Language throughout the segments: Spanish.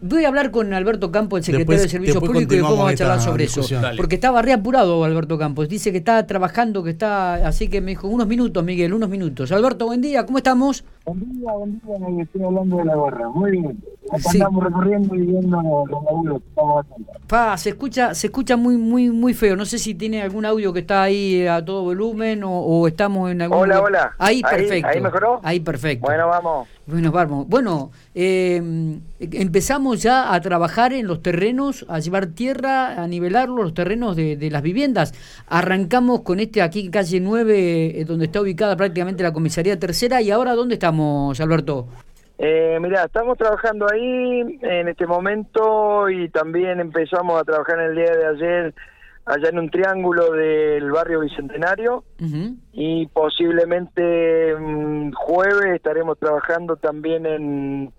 Voy a hablar con Alberto Campos, el secretario de Servicios Públicos, y después vamos a charlar sobre eso. Porque estaba reapurado Alberto Campos. Dice que está trabajando, que está. Así que me dijo, unos minutos, Miguel, unos minutos. Alberto, buen día, ¿cómo estamos? Buen día, buen día, me estoy hablando de la gorra. Muy bien. Estamos recorriendo y viendo los laburos estamos haciendo. Pa, se escucha, se escucha muy, muy, muy feo. No sé si tiene algún audio que está ahí a todo volumen o, estamos en algún. Hola, hola. Ahí, perfecto. Ahí mejoró. Ahí perfecto. Bueno, vamos. Bueno, vamos. Bueno, eh, empezamos ya a trabajar en los terrenos, a llevar tierra, a nivelarlo, los terrenos de, las viviendas. Arrancamos con este aquí, calle 9, eh, donde está ubicada prácticamente la comisaría tercera. ¿Y ahora dónde estamos, Alberto? Eh, mira, estamos trabajando ahí en este momento y también empezamos a trabajar en el día de ayer allá en un triángulo del barrio Bicentenario y posiblemente mm, jueves estaremos trabajando también en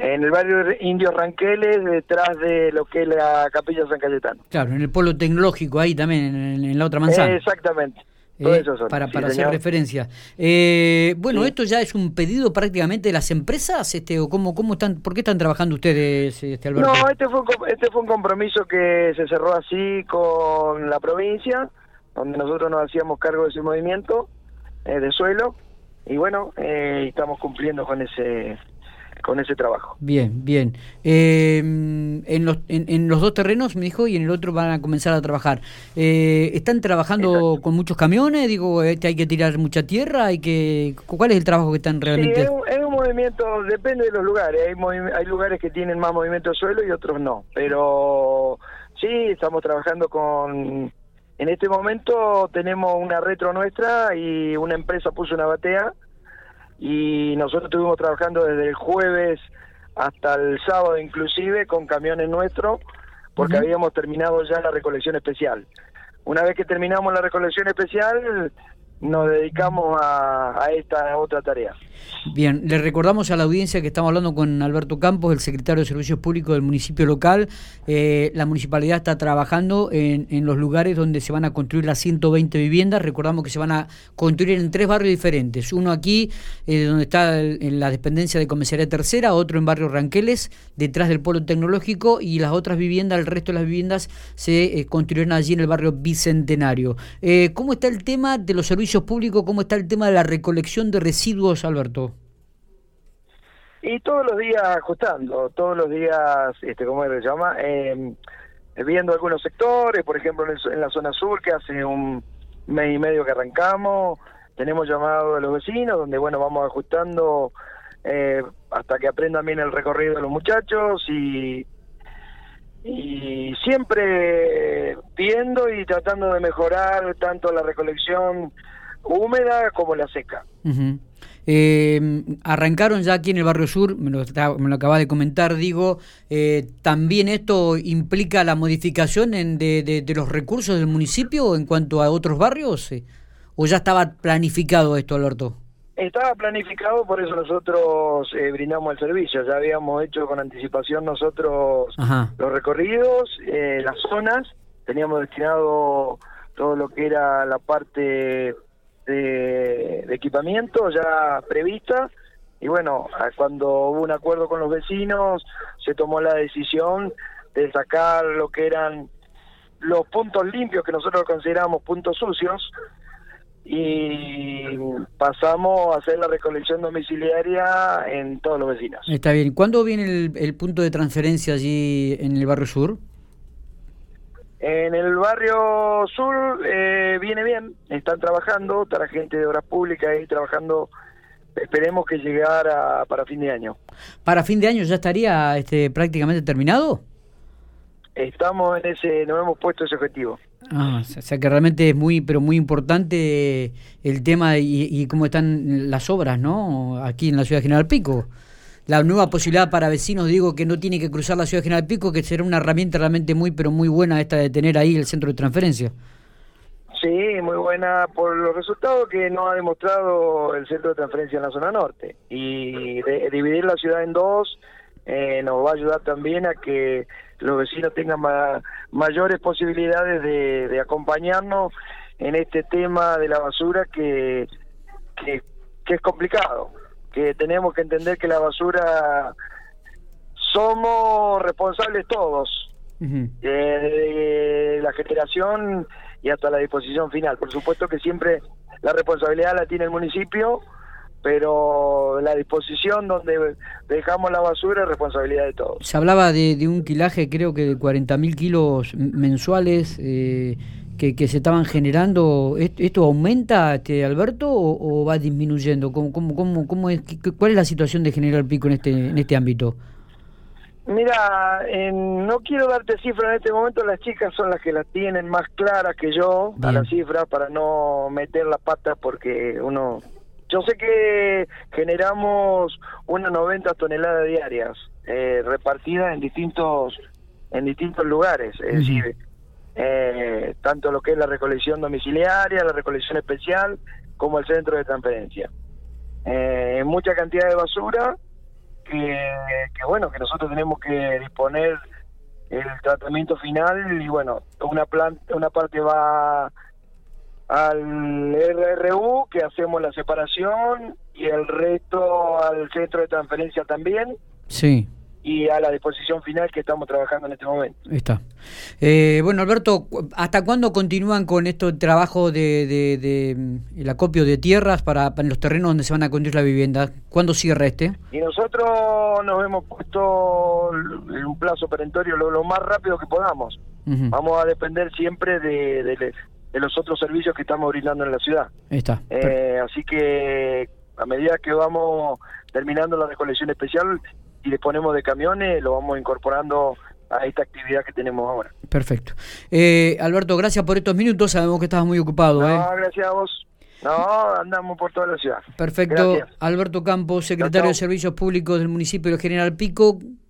en el barrio Indio Ranqueles, detrás de lo que es la Capilla San Cayetano. Claro, en el polo tecnológico, ahí también, en, la otra manzana. exactamente. Eh, para, para hacer referencia. Eh, bueno, esto ya es un pedido prácticamente de las empresas, este, o cómo, cómo están, ¿por qué están trabajando ustedes, este Alberto? No, este fue, este fue un compromiso que se cerró así con la provincia, donde nosotros nos hacíamos cargo de ese movimiento eh, de suelo, y bueno, estamos cumpliendo con ese con ese trabajo. Bien, bien. Eh, en, los, en, los dos terrenos, me dijo, y en el otro van a comenzar a trabajar. Eh, ¿Están trabajando con muchos camiones? Digo, este, ¿hay que tirar mucha tierra? hay que ¿Cuál es el trabajo que están realmente...? Sí, es un, movimiento, depende de los lugares. Hay, hay lugares que tienen más movimiento de suelo y otros no. Pero sí, estamos trabajando con... En este momento tenemos una retro nuestra y una empresa puso una batea y nosotros estuvimos trabajando desde el jueves hasta el sábado inclusive con camiones nuestros porque habíamos terminado ya la recolección especial. Una vez que terminamos la recolección especial, nos dedicamos a, esta otra tarea. Bien, le recordamos a la audiencia que estamos hablando con Alberto Campos, el secretario de Servicios Públicos del municipio local. Eh, la municipalidad está trabajando en, los lugares donde se van a construir las 120 viviendas. Recordamos que se van a construir en tres barrios diferentes. Uno aquí, eh, donde está en la dependencia de Comisaría Tercera, otro en barrio Ranqueles, detrás del Polo Tecnológico, y las otras viviendas, el resto de las viviendas, se eh, construirán allí en el barrio Bicentenario. ¿Cómo está el tema de los servicios públicos, ¿cómo está el tema de la recolección de residuos, Alberto? Y todos los días ajustando, todos los días, este, ¿cómo se llama? Eh, viendo algunos sectores, por ejemplo en, la zona sur, que hace un mes y medio que arrancamos, tenemos llamado a los vecinos, donde bueno, vamos ajustando eh, hasta que aprendan bien el recorrido de los muchachos y y siempre viendo y tratando de mejorar tanto la recolección húmeda como la seca. Eh, arrancaron ya aquí en el barrio sur, me lo, me lo acaba de comentar, digo, eh, ¿también esto implica la modificación en de, de, los recursos del municipio en cuanto a otros barrios? Eh, ¿O ya estaba planificado esto, Alberto? Estaba planificado, por eso nosotros brindamos el servicio. Ya habíamos hecho con anticipación nosotros los recorridos, las zonas, teníamos destinado todo lo que era la parte de, equipamiento ya prevista. Y bueno, cuando hubo un acuerdo con los vecinos se tomó la decisión de sacar lo que eran los puntos limpios que nosotros consideramos puntos sucios y pasamos a hacer la recolección domiciliaria en todos los vecinos. Está bien. ¿Cuándo viene el, el punto de transferencia allí en el barrio sur? En el barrio sur eh, viene bien, están trabajando, está la gente de obras públicas ahí trabajando, esperemos que llegara para fin de año. ¿Para fin de año ya estaría este, prácticamente terminado? Estamos en ese, nos hemos puesto ese objetivo. Ah, o sea que realmente es muy, pero muy importante el tema y, y cómo están las obras, ¿no? Aquí en la ciudad de General Pico la nueva posibilidad para vecinos, digo, que no tiene que cruzar la ciudad de General Pico, que será una herramienta realmente muy, pero muy buena esta de tener ahí el centro de transferencia. Sí, muy buena por los resultados que nos ha demostrado el centro de transferencia en la zona norte. Y dividir la ciudad en dos eh, nos va a ayudar también a que los vecinos tengan mayores posibilidades de, acompañarnos en este tema de la basura que, que es complicado que tenemos que entender que la basura somos responsables todos, de la generación y hasta la disposición final. Por supuesto que siempre la responsabilidad la tiene el municipio, pero la disposición donde dejamos la basura es responsabilidad de todos. Se hablaba de, un quilaje, creo que de 40.000 kilos mensuales eh, que, que, se estaban generando. ¿Esto aumenta, este, Alberto, o, va disminuyendo? ¿Cómo, cómo, cómo, cómo es, ¿Cuál es la situación de General Pico en este, en este ámbito? Mira, no quiero darte cifras en este momento, las chicas son las que las tienen más claras que yo a las cifras para no meter la pata porque uno... Yo sé que generamos unas 90 toneladas diarias eh, repartidas en distintos en distintos lugares, es decir, eh, tanto lo que es la recolección domiciliaria, la recolección especial, como el centro de transferencia. Eh, mucha cantidad de basura que, bueno, que nosotros tenemos que disponer el tratamiento final y bueno, una planta, una parte va al RRU que hacemos la separación y el resto al centro de transferencia también. Sí y a la disposición final que estamos trabajando en este momento. Está. Eh, bueno, Alberto, ¿hasta cuándo continúan con este trabajo de, de, mm, el acopio de tierras para, los terrenos donde se van a construir la vivienda? ¿Cuándo cierra este? Y nosotros nos hemos puesto en un plazo perentorio lo, más rápido que podamos. Vamos a depender siempre de, de, los otros servicios que estamos brindando en la ciudad. Está. Eh, así que a medida que vamos terminando la recolección especial, y disponemos de camiones, lo vamos incorporando a esta actividad que tenemos ahora. Perfecto. Eh, Alberto, gracias por estos minutos. Sabemos que estabas muy ocupado. No, ¿eh? gracias a vos. No, andamos por toda la ciudad. Perfecto. Alberto Campos, secretario de Servicios Públicos del municipio de General Pico.